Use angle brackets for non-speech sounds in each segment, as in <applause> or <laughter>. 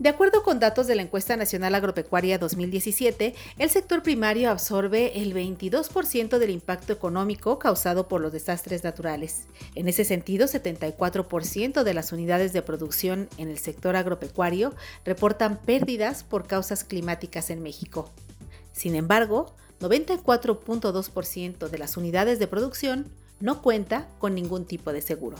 De acuerdo con datos de la encuesta nacional agropecuaria 2017, el sector primario absorbe el 22% del impacto económico causado por los desastres naturales. En ese sentido, 74% de las unidades de producción en el sector agropecuario reportan pérdidas por causas climáticas en México. Sin embargo, 94.2% de las unidades de producción no cuenta con ningún tipo de seguro.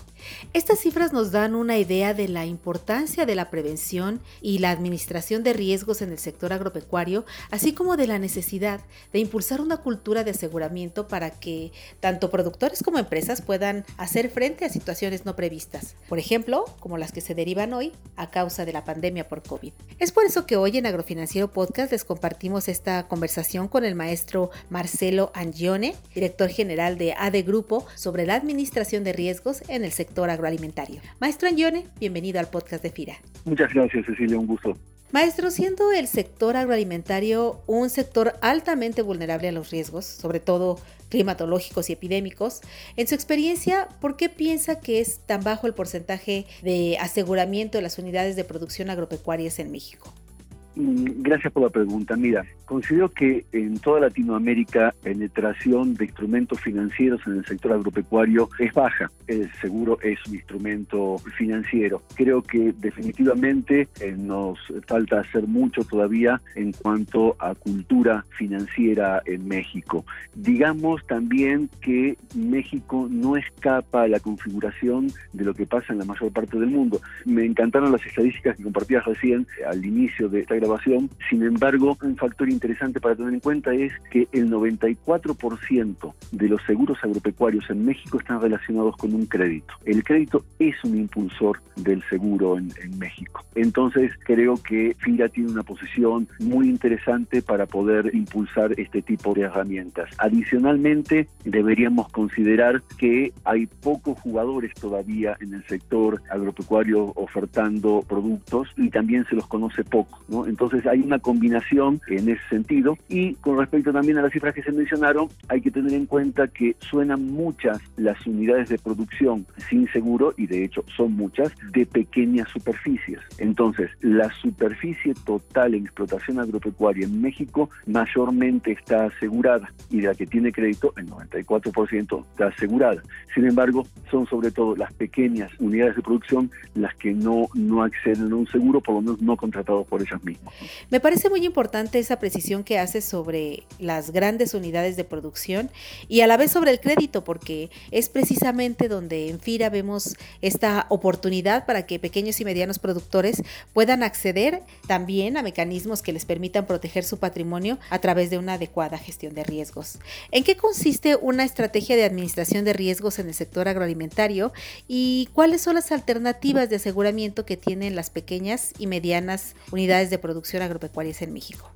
Estas cifras nos dan una idea de la importancia de la prevención y la administración de riesgos en el sector agropecuario, así como de la necesidad de impulsar una cultura de aseguramiento para que tanto productores como empresas puedan hacer frente a situaciones no previstas, por ejemplo, como las que se derivan hoy a causa de la pandemia por COVID. Es por eso que hoy en Agrofinanciero Podcast les compartimos esta conversación con el maestro Marcelo Angione, director general de ADE Grupo, sobre la administración de riesgos en el sector agroalimentario. Maestro Angione, bienvenido al podcast de FIRA. Muchas gracias, Cecilia, un gusto. Maestro, siendo el sector agroalimentario un sector altamente vulnerable a los riesgos, sobre todo climatológicos y epidémicos, en su experiencia, ¿por qué piensa que es tan bajo el porcentaje de aseguramiento de las unidades de producción agropecuarias en México? Mm, gracias por la pregunta. Mira, considero que en toda Latinoamérica la penetración de instrumentos financieros en el sector agropecuario es baja. El seguro es un instrumento financiero. Creo que definitivamente eh, nos falta hacer mucho todavía en cuanto a cultura financiera en México. Digamos también que México no escapa a la configuración de lo que pasa en la mayor parte del mundo. Me encantaron las estadísticas que compartías recién al inicio de esta grabación. Sin embargo, un factor interesante para tener en cuenta es que el 94% de los seguros agropecuarios en México están relacionados con un crédito. El crédito es un impulsor del seguro en, México. Entonces, creo que FIRA tiene una posición muy interesante para poder impulsar este tipo de herramientas. Adicionalmente, deberíamos considerar que hay pocos jugadores todavía en el sector agropecuario ofertando productos y también se los conoce poco, ¿no? Entonces hay una combinación en ese sentido y con respecto también a las cifras que se mencionaron, hay que tener en cuenta que suenan muchas las unidades de producción sin seguro y de hecho son muchas de pequeñas superficies. Entonces, la superficie total en explotación agropecuaria en México mayormente está asegurada y de la que tiene crédito el 94% está asegurada. Sin embargo, son sobre todo las pequeñas unidades de producción las que no, no acceden a un seguro, por lo menos no contratados por ellas mismas. Me parece muy importante esa precisión que hace sobre las grandes unidades de producción y a la vez sobre el crédito, porque es precisamente donde en FIRA vemos esta oportunidad para que pequeños y medianos productores puedan acceder también a mecanismos que les permitan proteger su patrimonio a través de una adecuada gestión de riesgos. ¿En qué consiste una estrategia de administración de riesgos en el sector agroalimentario y cuáles son las alternativas de aseguramiento que tienen las pequeñas y medianas unidades de producción? Producción agropecuaria en México.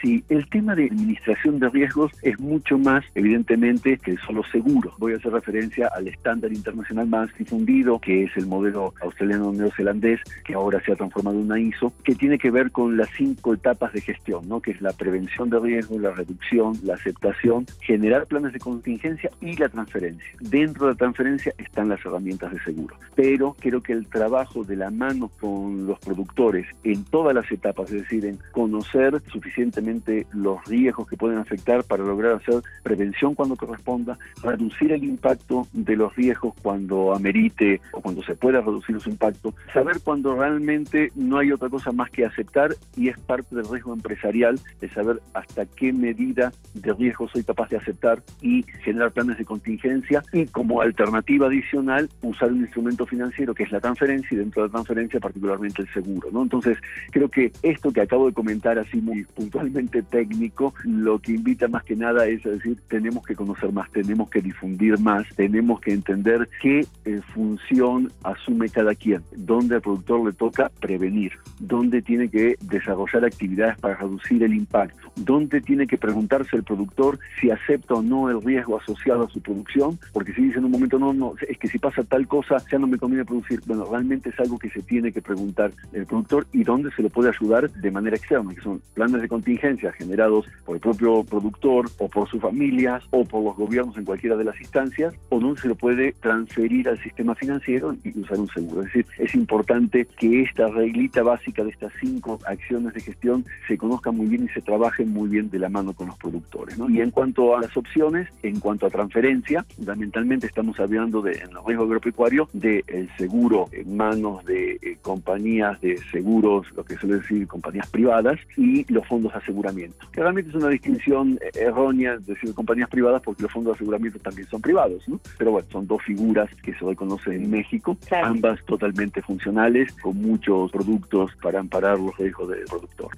Sí, el tema de administración de riesgos es mucho más, evidentemente, que solo seguro. Voy a hacer referencia al estándar internacional más difundido, que es el modelo australiano-neozelandés, que ahora se ha transformado en una ISO, que tiene que ver con las cinco etapas de gestión, ¿no? que es la prevención de riesgos, la reducción, la aceptación, generar planes de contingencia y la transferencia. Dentro de la transferencia están las herramientas de seguro. Pero creo que el trabajo de la mano con los productores en todas las etapas, es decir, en conocer suficientemente suficientemente los riesgos que pueden afectar para lograr hacer prevención cuando corresponda, reducir el impacto de los riesgos cuando amerite o cuando se pueda reducir su impacto, saber cuando realmente no hay otra cosa más que aceptar y es parte del riesgo empresarial de saber hasta qué medida de riesgo soy capaz de aceptar y generar planes de contingencia y como alternativa adicional usar un instrumento financiero que es la transferencia y dentro de la transferencia particularmente el seguro. ¿no? Entonces creo que esto que acabo de comentar así muy puntualmente <laughs> técnico, lo que invita más que nada es a decir, tenemos que conocer más, tenemos que difundir más, tenemos que entender qué eh, función asume cada quien, dónde al productor le toca prevenir, dónde tiene que desarrollar actividades para reducir el impacto, dónde tiene que preguntarse el productor si acepta o no el riesgo asociado a su producción, porque si dice en un momento, no, no, es que si pasa tal cosa, ya no me conviene producir. Bueno, realmente es algo que se tiene que preguntar el productor y dónde se le puede ayudar de manera externa, que son planes de contingencia generados por el propio productor o por sus familias o por los gobiernos en cualquiera de las instancias, o dónde se lo puede transferir al sistema financiero y usar un seguro. Es decir, es importante que esta reglita básica de estas cinco acciones de gestión se conozca muy bien y se trabaje muy bien de la mano con los productores. Y en cuanto a las opciones, en cuanto a transferencia, fundamentalmente estamos hablando de, en el riesgo agropecuario del el seguro en manos de eh, compañías de seguros, lo que suele decir compañías privadas, y los fondos de aseguramiento. Que realmente es una distinción eh, errónea decir compañías privadas porque los fondos de aseguramiento también son privados, ¿no? Pero bueno, son dos figuras que se reconocen en México, ambas totalmente funcionales, con muchos productos para amparar los riesgos del productor.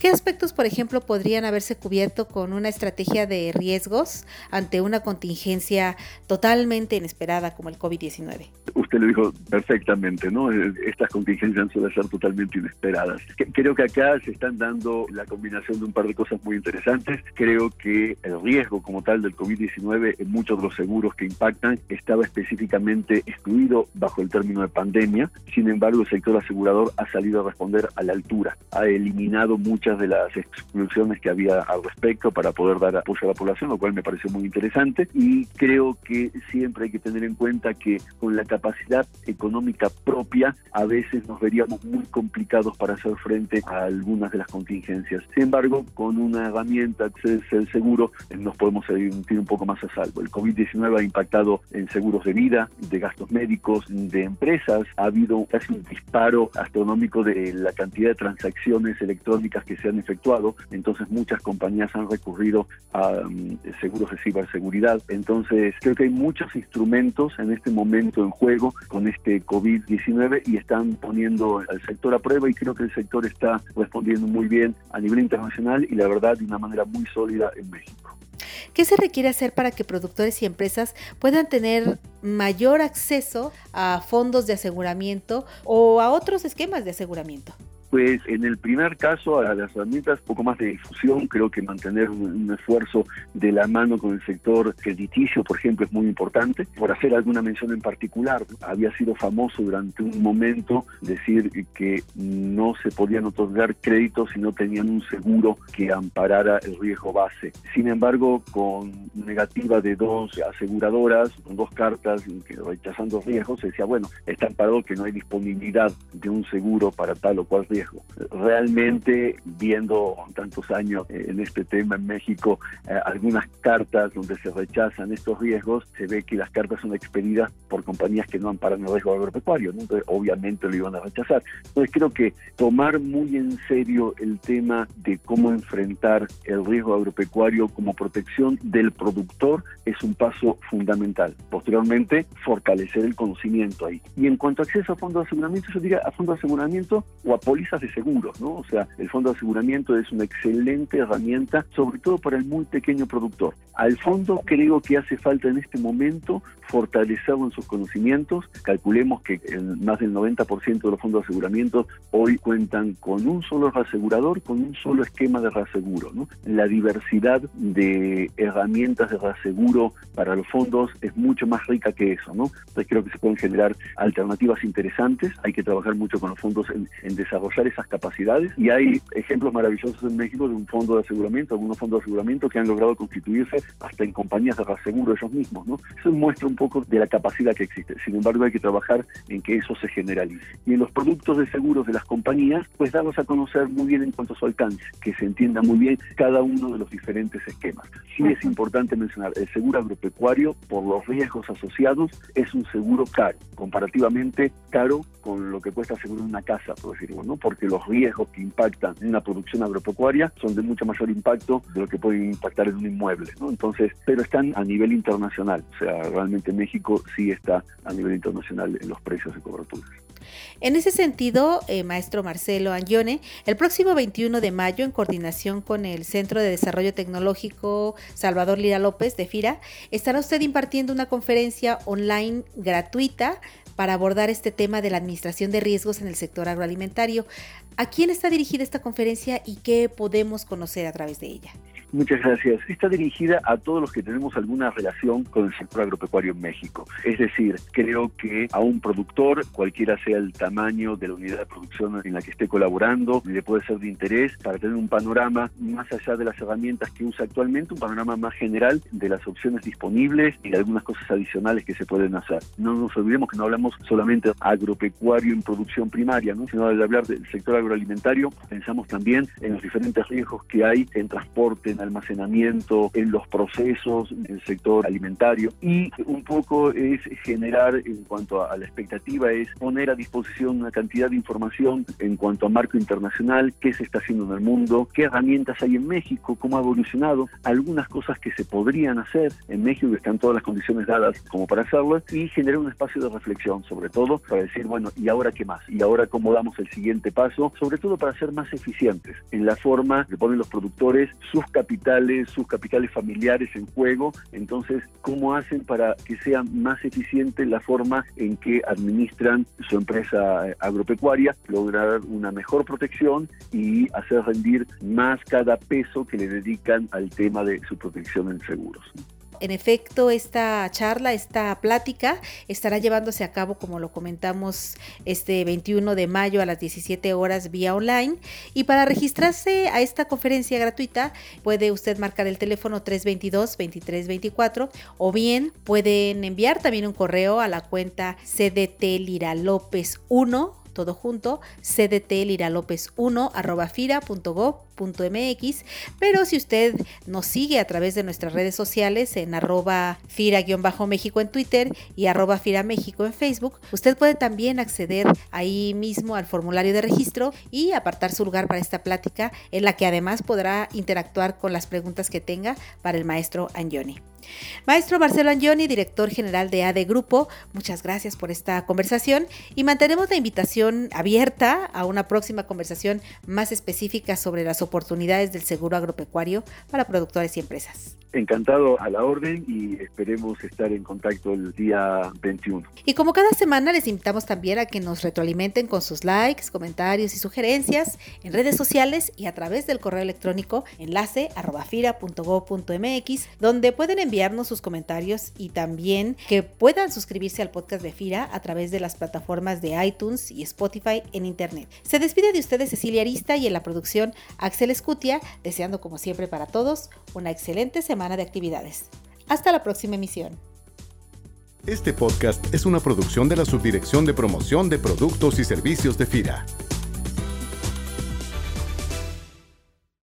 ¿Qué aspectos, por ejemplo, podrían haberse cubierto con una estrategia de riesgos ante una contingencia totalmente inesperada como el COVID-19? Usted lo dijo perfectamente, ¿no? Estas contingencias suelen ser totalmente inesperadas. Creo que acá se están dando la combinación de un par de cosas muy interesantes. Creo que el riesgo como tal del COVID-19 en muchos de los seguros que impactan estaba específicamente excluido bajo el término de pandemia. Sin embargo, el sector asegurador ha salido a responder a la altura. Ha eliminado muchas de las exclusiones que había al respecto para poder dar apoyo a la población, lo cual me pareció muy interesante. Y creo que siempre hay que tener en cuenta que con la capacidad económica propia a veces nos veríamos muy complicados para hacer frente a algunas de las contingencias. Sin embargo, con una herramienta que es el seguro, nos podemos sentir un poco más a salvo. El COVID-19 ha impactado en seguros de vida, de gastos médicos, de empresas. Ha habido casi un disparo astronómico de la cantidad de transacciones electrónicas que se han efectuado. Entonces, muchas compañías han recurrido a um, seguros de ciberseguridad. Entonces, creo que hay muchos instrumentos en este momento en juego con este COVID-19 y están poniendo al sector a prueba y creo que el sector está respondiendo muy bien a nivel internacional y la verdad de una manera muy sólida en México. ¿Qué se requiere hacer para que productores y empresas puedan tener mayor acceso a fondos de aseguramiento o a otros esquemas de aseguramiento? Pues en el primer caso, a las herramientas, poco más de difusión, creo que mantener un, esfuerzo de la mano con el sector crediticio, por ejemplo, es muy importante. Por hacer alguna mención en particular, había sido famoso durante un momento decir que no se podían otorgar créditos si no tenían un seguro que amparara el riesgo base. Sin embargo, con negativa de dos aseguradoras, con dos cartas rechazando riesgos, se decía, bueno, está amparado que no hay disponibilidad de un seguro para tal o cual riesgo Realmente, viendo tantos años eh, en este tema en México, eh, algunas cartas donde se rechazan estos riesgos, se ve que las cartas son expedidas por compañías que no amparan el riesgo agropecuario, entonces obviamente lo iban a rechazar. Entonces creo que tomar muy en serio el tema de cómo enfrentar el riesgo agropecuario como protección del productor es un paso fundamental. Posteriormente, fortalecer el conocimiento ahí. Y en cuanto a acceso a fondos de aseguramiento, yo diría a fondos de aseguramiento o a pólizas de seguros, ¿no? O sea, el fondo de aseguramiento es una excelente herramienta, sobre todo para el muy pequeño productor. Al fondo creo que hace falta en este momento fortalecerlo en sus conocimientos. Calculemos que más del 90% de los fondos de aseguramiento hoy cuentan con un solo reasegurador, con un solo esquema de reaseguro, ¿no? La diversidad de herramientas de reaseguro para los fondos es mucho más rica que eso, ¿no? Entonces creo que se pueden generar alternativas interesantes. Hay que trabajar mucho con los fondos en, en desarrollar esas capacidades y hay ejemplos maravillosos en México de un fondo de aseguramiento, algunos fondos de aseguramiento que han logrado constituirse hasta en compañías de reaseguro ellos mismos, ¿no? Eso muestra un poco de la capacidad que existe. Sin embargo, hay que trabajar en que eso se generalice. Y en los productos de seguros de las compañías, pues darlos a conocer muy bien en cuanto a su alcance, que se entienda muy bien cada uno de los diferentes esquemas. Sí es importante mencionar, el seguro agropecuario, por los riesgos asociados, es un seguro caro, comparativamente caro con lo que cuesta asegurar una casa, por decirlo, ¿no? porque los riesgos que impactan en una producción agropecuaria son de mucho mayor impacto de lo que puede impactar en un inmueble, ¿no? Entonces, pero están a nivel internacional, o sea, realmente México sí está a nivel internacional en los precios de coberturas. En ese sentido, eh, maestro Marcelo Angione, el próximo 21 de mayo, en coordinación con el Centro de Desarrollo Tecnológico Salvador Lira López de FIRA, estará usted impartiendo una conferencia online gratuita para abordar este tema de la administración de riesgos en el sector agroalimentario. ¿A quién está dirigida esta conferencia y qué podemos conocer a través de ella? Muchas gracias. Está dirigida a todos los que tenemos alguna relación con el sector agropecuario en México. Es decir, creo que a un productor, cualquiera sea el tamaño de la unidad de producción en la que esté colaborando, le puede ser de interés para tener un panorama más allá de las herramientas que usa actualmente, un panorama más general de las opciones disponibles y de algunas cosas adicionales que se pueden hacer. No nos olvidemos que no hablamos solamente agropecuario en producción primaria, ¿no? sino al hablar del sector agroalimentario, pensamos también en los diferentes riesgos que hay en transporte, almacenamiento, en los procesos del sector alimentario y un poco es generar en cuanto a la expectativa es poner a disposición una cantidad de información en cuanto a marco internacional, qué se está haciendo en el mundo, qué herramientas hay en México, cómo ha evolucionado, algunas cosas que se podrían hacer en México están todas las condiciones dadas como para hacerlo y generar un espacio de reflexión sobre todo para decir, bueno, ¿y ahora qué más? ¿Y ahora cómo damos el siguiente paso? Sobre todo para ser más eficientes en la forma que ponen los productores sus capitales, sus capitales familiares en juego. Entonces, ¿cómo hacen para que sea más eficiente la forma en que administran su empresa agropecuaria, lograr una mejor protección y hacer rendir más cada peso que le dedican al tema de su protección en seguros? En efecto, esta charla, esta plática estará llevándose a cabo, como lo comentamos, este 21 de mayo a las 17 horas vía online. Y para registrarse a esta conferencia gratuita, puede usted marcar el teléfono 322-2324 o bien pueden enviar también un correo a la cuenta cdt lira lópez 1 todo junto, cdtliralopez1 arroba fira.gov.mx, pero si usted nos sigue a través de nuestras redes sociales en arroba fira-méxico en Twitter y arroba fira México en Facebook, usted puede también acceder ahí mismo al formulario de registro y apartar su lugar para esta plática en la que además podrá interactuar con las preguntas que tenga para el maestro Angioni. Maestro Marcelo Angioni, director general de AD Grupo, muchas gracias por esta conversación y mantenemos la invitación abierta a una próxima conversación más específica sobre las oportunidades del seguro agropecuario para productores y empresas. Encantado a la orden y esperemos estar en contacto el día 21. Y como cada semana les invitamos también a que nos retroalimenten con sus likes, comentarios y sugerencias en redes sociales y a través del correo electrónico enlace donde pueden enviarnos sus comentarios y también que puedan suscribirse al podcast de FIRA a través de las plataformas de iTunes y Spotify en Internet. Se despide de ustedes Cecilia Arista y en la producción Axel Escutia, deseando como siempre para todos una excelente de actividades. Hasta la próxima emisión. Este podcast es una producción de la Subdirección de Promoción de Productos y Servicios de FIRA.